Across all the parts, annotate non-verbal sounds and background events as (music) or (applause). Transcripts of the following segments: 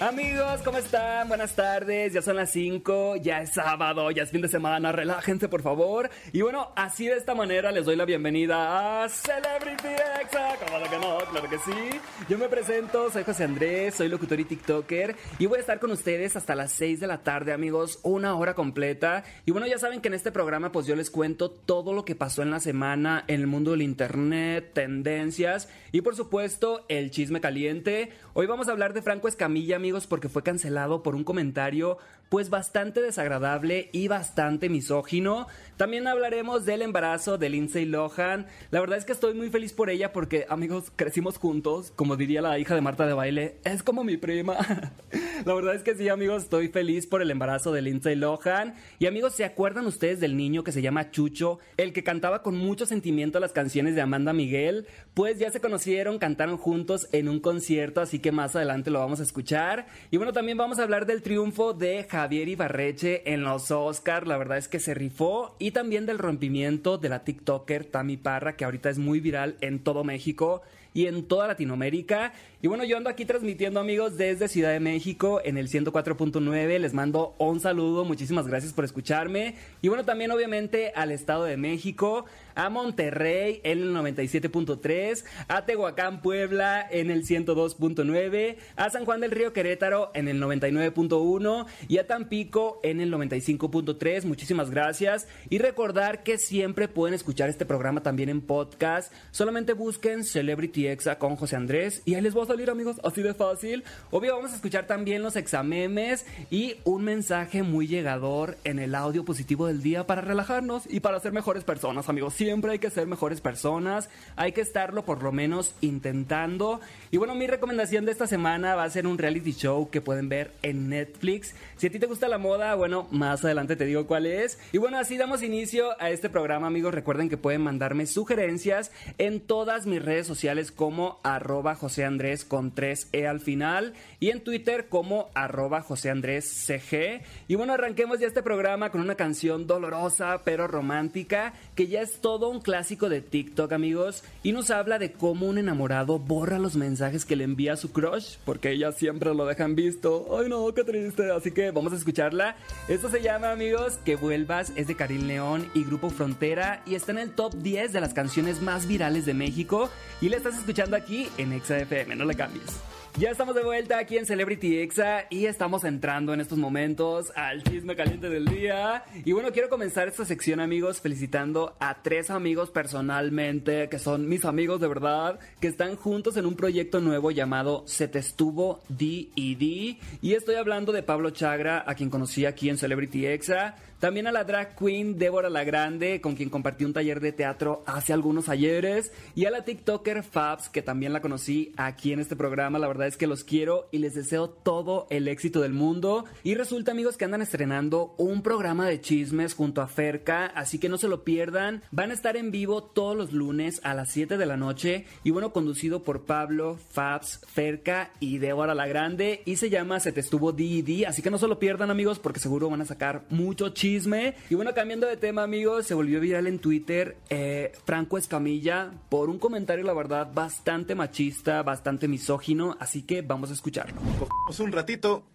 Amigos, ¿cómo están? Buenas tardes, ya son las 5, ya es sábado, ya es fin de semana, relájense por favor. Y bueno, así de esta manera les doy la bienvenida a Celebrity Exa. ¿Cómo que no? Claro que sí. Yo me presento, soy José Andrés, soy locutor y TikToker y voy a estar con ustedes hasta las 6 de la tarde, amigos, una hora completa. Y bueno, ya saben que en este programa pues yo les cuento todo lo que pasó en la semana en el mundo del internet, tendencias y por supuesto el chisme caliente. Hoy vamos a hablar de Franco Escamilla, amigos, porque fue cancelado por un comentario pues bastante desagradable y bastante misógino. También hablaremos del embarazo de Lindsay Lohan. La verdad es que estoy muy feliz por ella porque, amigos, crecimos juntos, como diría la hija de Marta de Baile, es como mi prima. (laughs) la verdad es que sí, amigos, estoy feliz por el embarazo de Lindsay Lohan. Y amigos, ¿se acuerdan ustedes del niño que se llama Chucho, el que cantaba con mucho sentimiento las canciones de Amanda Miguel? Pues ya se conocieron, cantaron juntos en un concierto, así que más adelante lo vamos a escuchar. Y bueno, también vamos a hablar del triunfo de Javier Ibarreche en los Oscars. La verdad es que se rifó. Y también del rompimiento de la TikToker Tami Parra, que ahorita es muy viral en todo México y en toda Latinoamérica. Y bueno, yo ando aquí transmitiendo amigos desde Ciudad de México en el 104.9. Les mando un saludo, muchísimas gracias por escucharme. Y bueno, también obviamente al Estado de México, a Monterrey en el 97.3, a Tehuacán, Puebla en el 102.9, a San Juan del Río Querétaro en el 99.1 y a Tampico en el 95.3. Muchísimas gracias. Y recordar que siempre pueden escuchar este programa también en podcast. Solamente busquen Celebrity Exa con José Andrés y ahí les voy a salir amigos, así de fácil. Obvio vamos a escuchar también los examemes y un mensaje muy llegador en el audio positivo del día para relajarnos y para ser mejores personas amigos. Siempre hay que ser mejores personas, hay que estarlo por lo menos intentando. Y bueno, mi recomendación de esta semana va a ser un reality show que pueden ver en Netflix. Si a ti te gusta la moda, bueno, más adelante te digo cuál es. Y bueno, así damos inicio a este programa amigos. Recuerden que pueden mandarme sugerencias en todas mis redes sociales como arroba José Andrés con 3E al final y en Twitter como arroba José Andrés CG. Y bueno, arranquemos ya este programa con una canción dolorosa pero romántica que ya es todo un clásico de TikTok amigos y nos habla de cómo un enamorado borra los mensajes que le envía a su crush porque ellas siempre lo dejan visto. Ay no, qué triste. Así que vamos a escucharla. Esto se llama amigos Que vuelvas, es de Karim León y Grupo Frontera y está en el top 10 de las canciones más virales de México y la estás escuchando aquí en Exa FM, no le cambies. Ya estamos de vuelta aquí en Celebrity Exa y estamos entrando en estos momentos al chisme caliente del día. Y bueno, quiero comenzar esta sección, amigos, felicitando a tres amigos personalmente, que son mis amigos de verdad, que están juntos en un proyecto nuevo llamado Se te estuvo D&D. Y estoy hablando de Pablo Chagra, a quien conocí aquí en Celebrity Exa. También a la drag queen Débora La Grande, con quien compartí un taller de teatro hace algunos ayeres. Y a la TikToker Fabs, que también la conocí aquí en este programa. La verdad es que los quiero y les deseo todo el éxito del mundo. Y resulta, amigos, que andan estrenando un programa de chismes junto a Ferca, así que no se lo pierdan. Van a estar en vivo todos los lunes a las 7 de la noche. Y bueno, conducido por Pablo, Fabs, Ferca y Débora La Grande. Y se llama Se te estuvo D&D, así que no se lo pierdan, amigos, porque seguro van a sacar mucho chisme y bueno, cambiando de tema, amigos, se volvió viral en Twitter eh, Franco Escamilla por un comentario, la verdad, bastante machista, bastante misógino. Que vamos a escucharlo. Cogemos un ratito,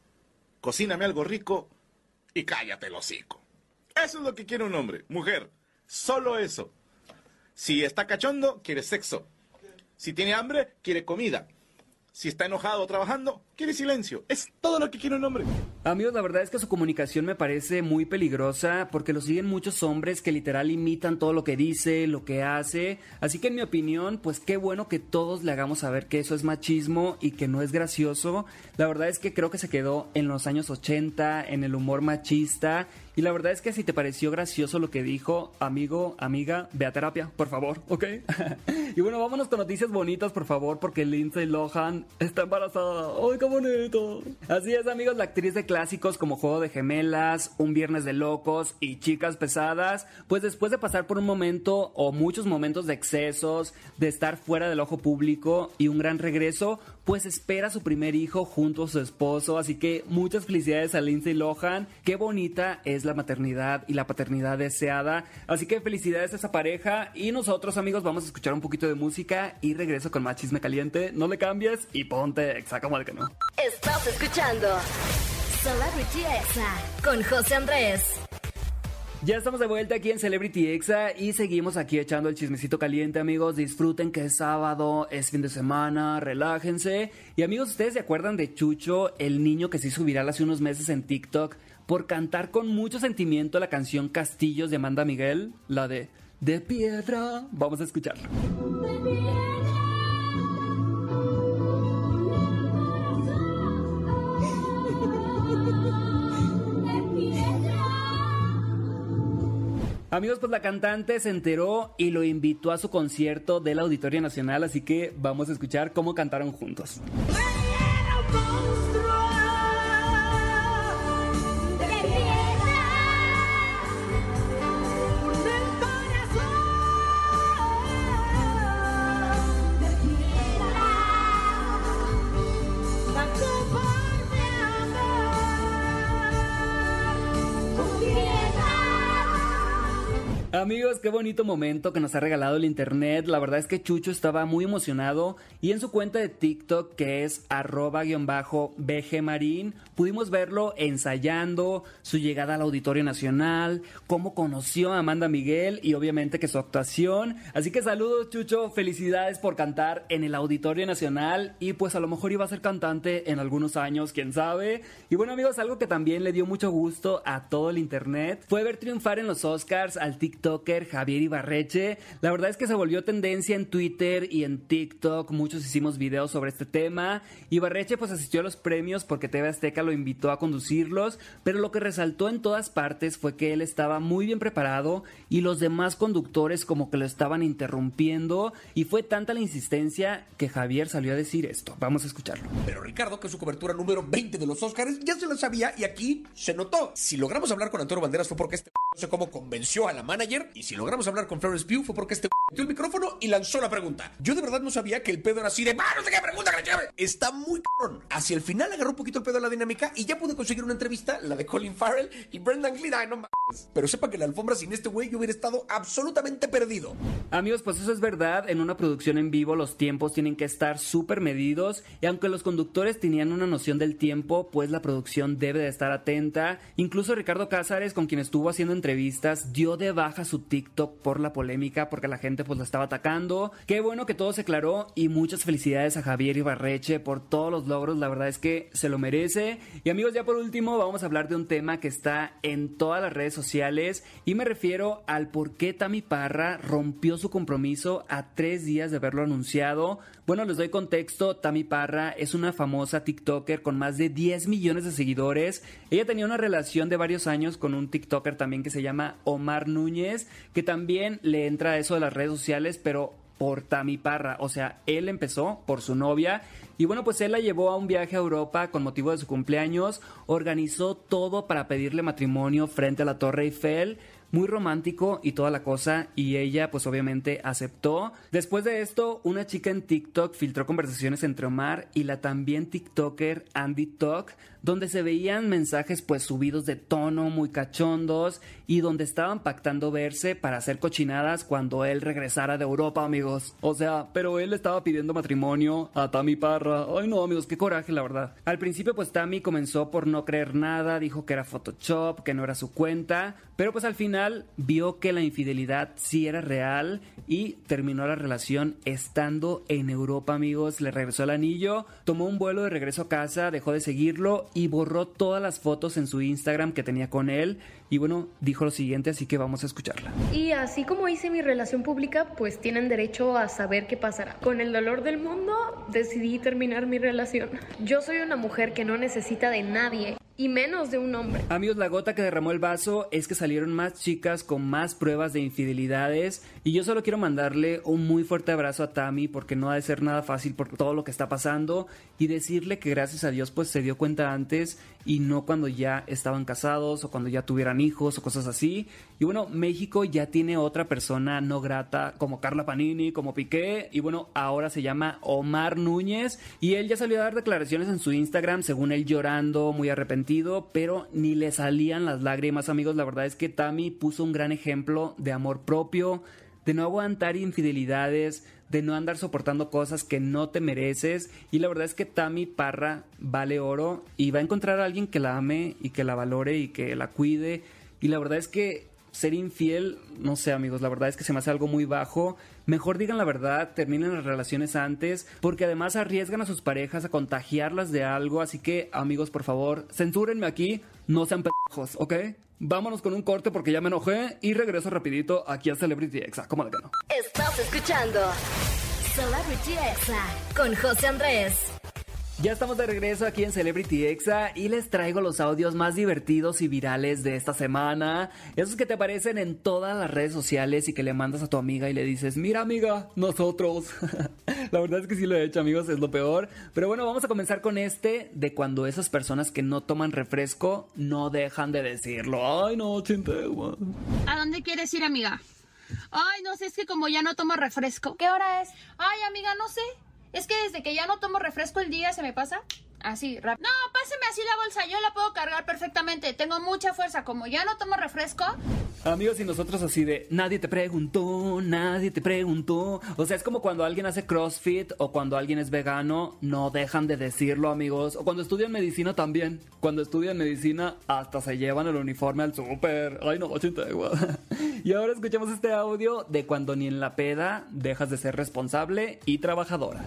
cocíname algo rico y cállate el hocico. Eso es lo que quiere un hombre, mujer. Solo eso. Si está cachondo, quiere sexo. Si tiene hambre, quiere comida. Si está enojado trabajando, quiere silencio. Es todo lo que quiere un hombre. Amigos, la verdad es que su comunicación me parece muy peligrosa porque lo siguen muchos hombres que literal imitan todo lo que dice, lo que hace. Así que en mi opinión, pues qué bueno que todos le hagamos saber que eso es machismo y que no es gracioso. La verdad es que creo que se quedó en los años 80, en el humor machista. Y la verdad es que si te pareció gracioso lo que dijo, amigo, amiga, ve a terapia, por favor, ¿ok? (laughs) y bueno, vámonos con noticias bonitas, por favor, porque Lindsay Lohan está embarazada. ¡Ay, qué bonito! Así es, amigos, la actriz de clásicos como Juego de Gemelas, Un Viernes de Locos y Chicas Pesadas, pues después de pasar por un momento o muchos momentos de excesos, de estar fuera del ojo público y un gran regreso, pues espera su primer hijo junto a su esposo. Así que muchas felicidades a Lindsay Lohan. Qué bonita es la maternidad y la paternidad deseada. Así que felicidades a esa pareja. Y nosotros, amigos, vamos a escuchar un poquito de música y regreso con más chisme caliente. No le cambies y ponte exa como de que no. Estás escuchando Celebrity Exa con José Andrés. Ya estamos de vuelta aquí en Celebrity Exa y seguimos aquí echando el chismecito caliente, amigos. Disfruten que es sábado, es fin de semana, relájense. Y amigos, ¿ustedes se acuerdan de Chucho, el niño que se hizo viral hace unos meses en TikTok por cantar con mucho sentimiento la canción Castillos de Amanda Miguel? La de De Piedra. Vamos a escucharla. Amigos, pues la cantante se enteró y lo invitó a su concierto del Auditorio Nacional, así que vamos a escuchar cómo cantaron juntos. Amigos, qué bonito momento que nos ha regalado el internet. La verdad es que Chucho estaba muy emocionado y en su cuenta de TikTok, que es arroba-bgmarín, pudimos verlo ensayando su llegada al Auditorio Nacional, cómo conoció a Amanda Miguel y obviamente que su actuación. Así que saludos Chucho, felicidades por cantar en el Auditorio Nacional y pues a lo mejor iba a ser cantante en algunos años, quién sabe. Y bueno amigos, algo que también le dio mucho gusto a todo el internet fue ver triunfar en los Oscars al TikTok Javier Ibarreche. La verdad es que se volvió tendencia en Twitter y en TikTok. Muchos hicimos videos sobre este tema. Ibarreche pues asistió a los premios porque TV Azteca lo invitó a conducirlos, pero lo que resaltó en todas partes fue que él estaba muy bien preparado y los demás conductores como que lo estaban interrumpiendo y fue tanta la insistencia que Javier salió a decir esto. Vamos a escucharlo. Pero Ricardo, que su cobertura número 20 de los Oscars ya se lo sabía y aquí se notó. Si logramos hablar con Antonio Banderas fue porque este no sé cómo convenció a la manager y si logramos hablar con Florence Pugh fue porque este el micrófono y lanzó la pregunta. Yo de verdad no sabía que el pedo era así de, ¡Ah, no sé qué pregunta, que Está muy cabrón. Hacia el final agarró un poquito el pedo a la dinámica y ya pude conseguir una entrevista, la de Colin Farrell y Brendan Gleeson. no mames. Pero sepa que la alfombra sin este güey yo hubiera estado absolutamente perdido. Amigos, pues eso es verdad. En una producción en vivo los tiempos tienen que estar súper medidos y aunque los conductores tenían una noción del tiempo, pues la producción debe de estar atenta. Incluso Ricardo Cázares, con quien estuvo haciendo entrevistas, dio de baja su TikTok por la polémica porque la gente pues lo estaba atacando. Qué bueno que todo se aclaró y muchas felicidades a Javier Ibarreche por todos los logros, la verdad es que se lo merece. Y amigos, ya por último vamos a hablar de un tema que está en todas las redes sociales y me refiero al por qué Tami Parra rompió su compromiso a tres días de haberlo anunciado. Bueno, les doy contexto, Tami Parra es una famosa TikToker con más de 10 millones de seguidores. Ella tenía una relación de varios años con un TikToker también que se llama Omar Núñez, que también le entra eso de las redes sociales, pero por Tami Parra. O sea, él empezó por su novia. Y bueno, pues él la llevó a un viaje a Europa con motivo de su cumpleaños. Organizó todo para pedirle matrimonio frente a la Torre Eiffel muy romántico y toda la cosa y ella pues obviamente aceptó. Después de esto, una chica en TikTok filtró conversaciones entre Omar y la también TikToker Andy Talk, donde se veían mensajes pues subidos de tono, muy cachondos y donde estaban pactando verse para hacer cochinadas cuando él regresara de Europa, amigos. O sea, pero él estaba pidiendo matrimonio a Tami Parra. Ay no, amigos, qué coraje, la verdad. Al principio pues Tami comenzó por no creer nada, dijo que era Photoshop, que no era su cuenta, pero pues al final vio que la infidelidad sí era real y terminó la relación estando en Europa, amigos. Le regresó el anillo, tomó un vuelo de regreso a casa, dejó de seguirlo y borró todas las fotos en su Instagram que tenía con él. Y bueno, dijo lo siguiente, así que vamos a escucharla. Y así como hice mi relación pública, pues tienen derecho a saber qué pasará. Con el dolor del mundo, decidí terminar mi relación. Yo soy una mujer que no necesita de nadie y menos de un hombre. Amigos, la gota que derramó el vaso es que salieron más chicas con más pruebas de infidelidades y yo solo quiero mandarle un muy fuerte abrazo a Tammy porque no ha de ser nada fácil por todo lo que está pasando y decirle que gracias a Dios pues se dio cuenta antes y no cuando ya estaban casados o cuando ya tuvieran hijos o cosas así. Y bueno, México ya tiene otra persona no grata como Carla Panini, como Piqué y bueno, ahora se llama Omar Núñez y él ya salió a dar declaraciones en su Instagram según él llorando, muy arrepentido pero ni le salían las lágrimas, amigos. La verdad es que Tammy puso un gran ejemplo de amor propio, de no aguantar infidelidades, de no andar soportando cosas que no te mereces. Y la verdad es que Tammy Parra vale oro y va a encontrar a alguien que la ame y que la valore y que la cuide. Y la verdad es que ser infiel, no sé amigos, la verdad es que se me hace algo muy bajo. Mejor digan la verdad, terminen las relaciones antes, porque además arriesgan a sus parejas a contagiarlas de algo. Así que amigos, por favor, censúrenme aquí, no sean pendejos, ¿ok? Vámonos con un corte porque ya me enojé y regreso rapidito aquí a Celebrity Exa. ¿Cómo de que? Estás escuchando Celebrity Exa con José Andrés. Ya estamos de regreso aquí en Celebrity Exa y les traigo los audios más divertidos y virales de esta semana. Esos que te aparecen en todas las redes sociales y que le mandas a tu amiga y le dices, mira amiga, nosotros. (laughs) La verdad es que sí lo he hecho amigos, es lo peor. Pero bueno, vamos a comenzar con este de cuando esas personas que no toman refresco no dejan de decirlo. Ay no, chinte. ¿A dónde quieres ir amiga? Ay, no sé, es que como ya no tomo refresco. ¿Qué hora es? Ay, amiga, no sé. Es que desde que ya no tomo refresco el día se me pasa así rápido. No, páseme así la bolsa, yo la puedo cargar perfectamente. Tengo mucha fuerza, como ya no tomo refresco. Amigos, y nosotros así de nadie te preguntó, nadie te preguntó. O sea, es como cuando alguien hace CrossFit o cuando alguien es vegano, no dejan de decirlo, amigos. O cuando estudian medicina también. Cuando estudian medicina hasta se llevan el uniforme al súper. Ay, no, igual. (laughs) Y ahora escuchemos este audio de cuando ni en la peda dejas de ser responsable y trabajadora.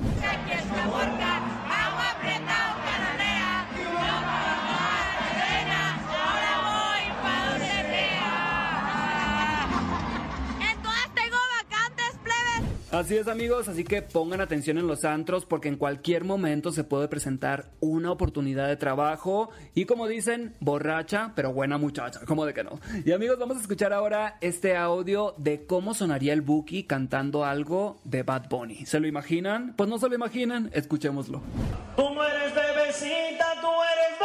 Así es amigos, así que pongan atención en los antros porque en cualquier momento se puede presentar una oportunidad de trabajo y como dicen, borracha pero buena muchacha, como de que no. Y amigos, vamos a escuchar ahora este audio de cómo sonaría el Buki cantando algo de Bad Bunny. ¿Se lo imaginan? Pues no se lo imaginan, escuchémoslo. Tú no eres bebecita, tú eres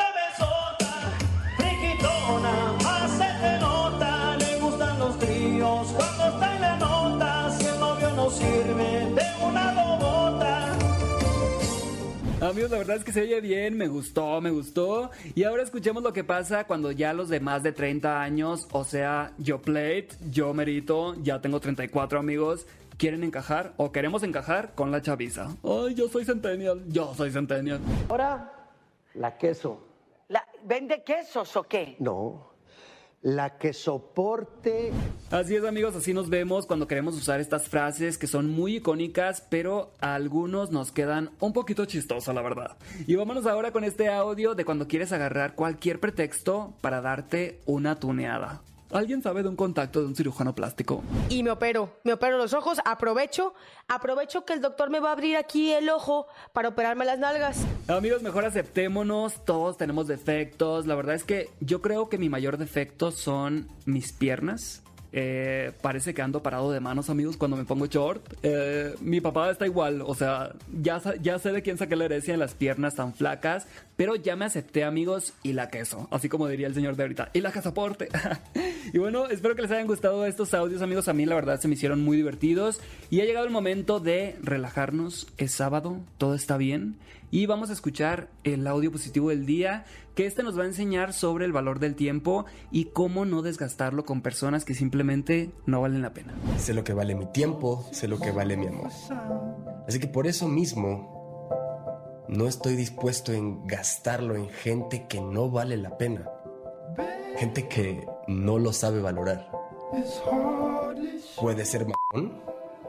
Amigos, la verdad es que se oye bien, me gustó, me gustó. Y ahora escuchemos lo que pasa cuando ya los de más de 30 años, o sea, yo plate, yo merito, ya tengo 34 amigos, quieren encajar o queremos encajar con la chaviza. Ay, yo soy centennial, yo soy centennial. Ahora, la queso. La- ¿Vende quesos o qué? No, la que soporte. Así es amigos, así nos vemos cuando queremos usar estas frases que son muy icónicas, pero a algunos nos quedan un poquito chistosas, la verdad. Y vámonos ahora con este audio de cuando quieres agarrar cualquier pretexto para darte una tuneada. ¿Alguien sabe de un contacto de un cirujano plástico? y me opero, me opero los ojos, aprovecho, aprovecho que el doctor me va a abrir aquí el ojo para operarme las nalgas. Amigos, mejor aceptémonos, todos tenemos defectos. La verdad es que yo creo que mi mayor defecto son mis piernas. Eh, parece que ando parado de manos, amigos, cuando me pongo short. Eh, mi papá está igual, o sea, ya, ya sé de quién saqué la herencia en las piernas tan flacas, pero ya me acepté, amigos, y la queso, así como diría el señor de ahorita, y la casaporte. (laughs) y bueno, espero que les hayan gustado estos audios, amigos. A mí, la verdad, se me hicieron muy divertidos. Y ha llegado el momento de relajarnos. Es sábado, todo está bien. Y vamos a escuchar el audio positivo del día, que este nos va a enseñar sobre el valor del tiempo y cómo no desgastarlo con personas que simplemente no valen la pena. Sé lo que vale mi tiempo, sé lo que vale mi amor. Así que por eso mismo no estoy dispuesto en gastarlo en gente que no vale la pena. Gente que no lo sabe valorar. ¿Puede ser mamón?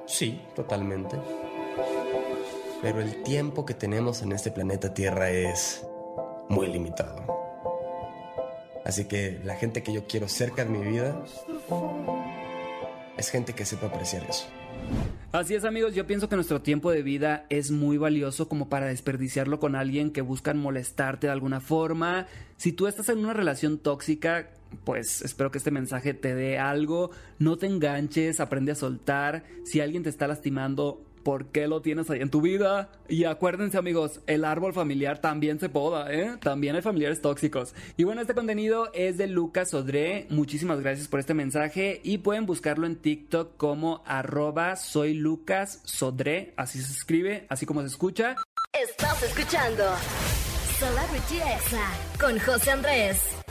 Sí, totalmente. Pero el tiempo que tenemos en este planeta Tierra es muy limitado. Así que la gente que yo quiero cerca de mi vida es gente que sepa apreciar eso. Así es amigos, yo pienso que nuestro tiempo de vida es muy valioso como para desperdiciarlo con alguien que buscan molestarte de alguna forma. Si tú estás en una relación tóxica, pues espero que este mensaje te dé algo. No te enganches, aprende a soltar. Si alguien te está lastimando, ¿por qué lo tienes ahí en tu vida? Y acuérdense amigos, el árbol familiar también se poda, ¿eh? También hay familiares tóxicos. Y bueno, este contenido es de Lucas Sodré. Muchísimas gracias por este mensaje y pueden buscarlo en TikTok como arroba soy Lucas Sodré. Así se escribe, así como se escucha. Estás escuchando Celebrity Exa con José Andrés.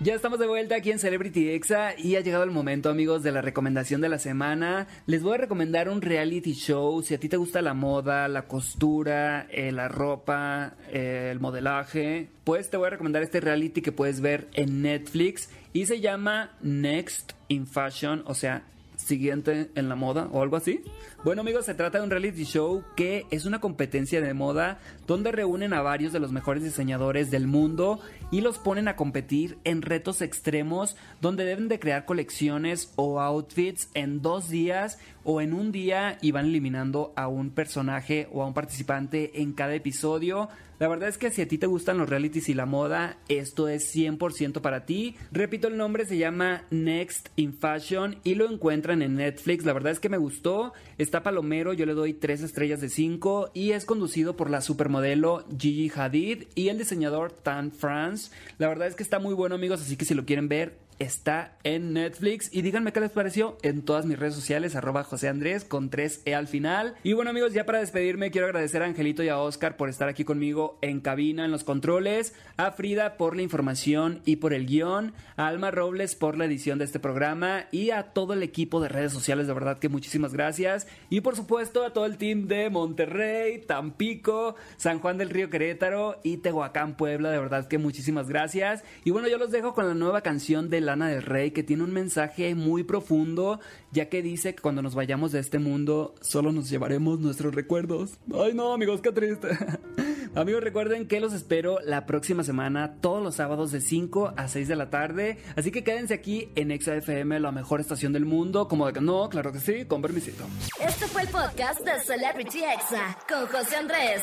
Ya estamos de vuelta aquí en Celebrity Exa y ha llegado el momento amigos de la recomendación de la semana. Les voy a recomendar un reality show. Si a ti te gusta la moda, la costura, eh, la ropa, eh, el modelaje, pues te voy a recomendar este reality que puedes ver en Netflix y se llama Next in Fashion, o sea, siguiente en la moda o algo así. Bueno amigos, se trata de un reality show que es una competencia de moda donde reúnen a varios de los mejores diseñadores del mundo y los ponen a competir en retos extremos donde deben de crear colecciones o outfits en dos días o en un día y van eliminando a un personaje o a un participante en cada episodio. La verdad es que si a ti te gustan los realities y la moda, esto es 100% para ti. Repito, el nombre se llama Next in Fashion y lo encuentran en Netflix. La verdad es que me gustó. Está Palomero, yo le doy 3 estrellas de 5 y es conducido por la supermodelo Gigi Hadid y el diseñador Tan France. La verdad es que está muy bueno amigos, así que si lo quieren ver, está en Netflix. Y díganme qué les pareció en todas mis redes sociales, arroba José Andrés con 3E al final. Y bueno amigos, ya para despedirme quiero agradecer a Angelito y a Oscar por estar aquí conmigo en cabina, en los controles, a Frida por la información y por el guion, a Alma Robles por la edición de este programa y a todo el equipo de redes sociales, de verdad que muchísimas gracias. Y por supuesto a todo el team de Monterrey, Tampico, San Juan del Río Querétaro y Tehuacán, Puebla, de verdad que muchísimas gracias. Y bueno, yo los dejo con la nueva canción de Lana del Rey que tiene un mensaje muy profundo, ya que dice que cuando nos vayamos de este mundo solo nos llevaremos nuestros recuerdos. Ay no, amigos, qué triste. (laughs) amigos, recuerden que los espero la próxima semana, todos los sábados de 5 a 6 de la tarde. Así que quédense aquí en Exa FM, la mejor estación del mundo. Como de que no, claro que sí, con permisito. Este fue el podcast de Celebrity Exa con José Andrés.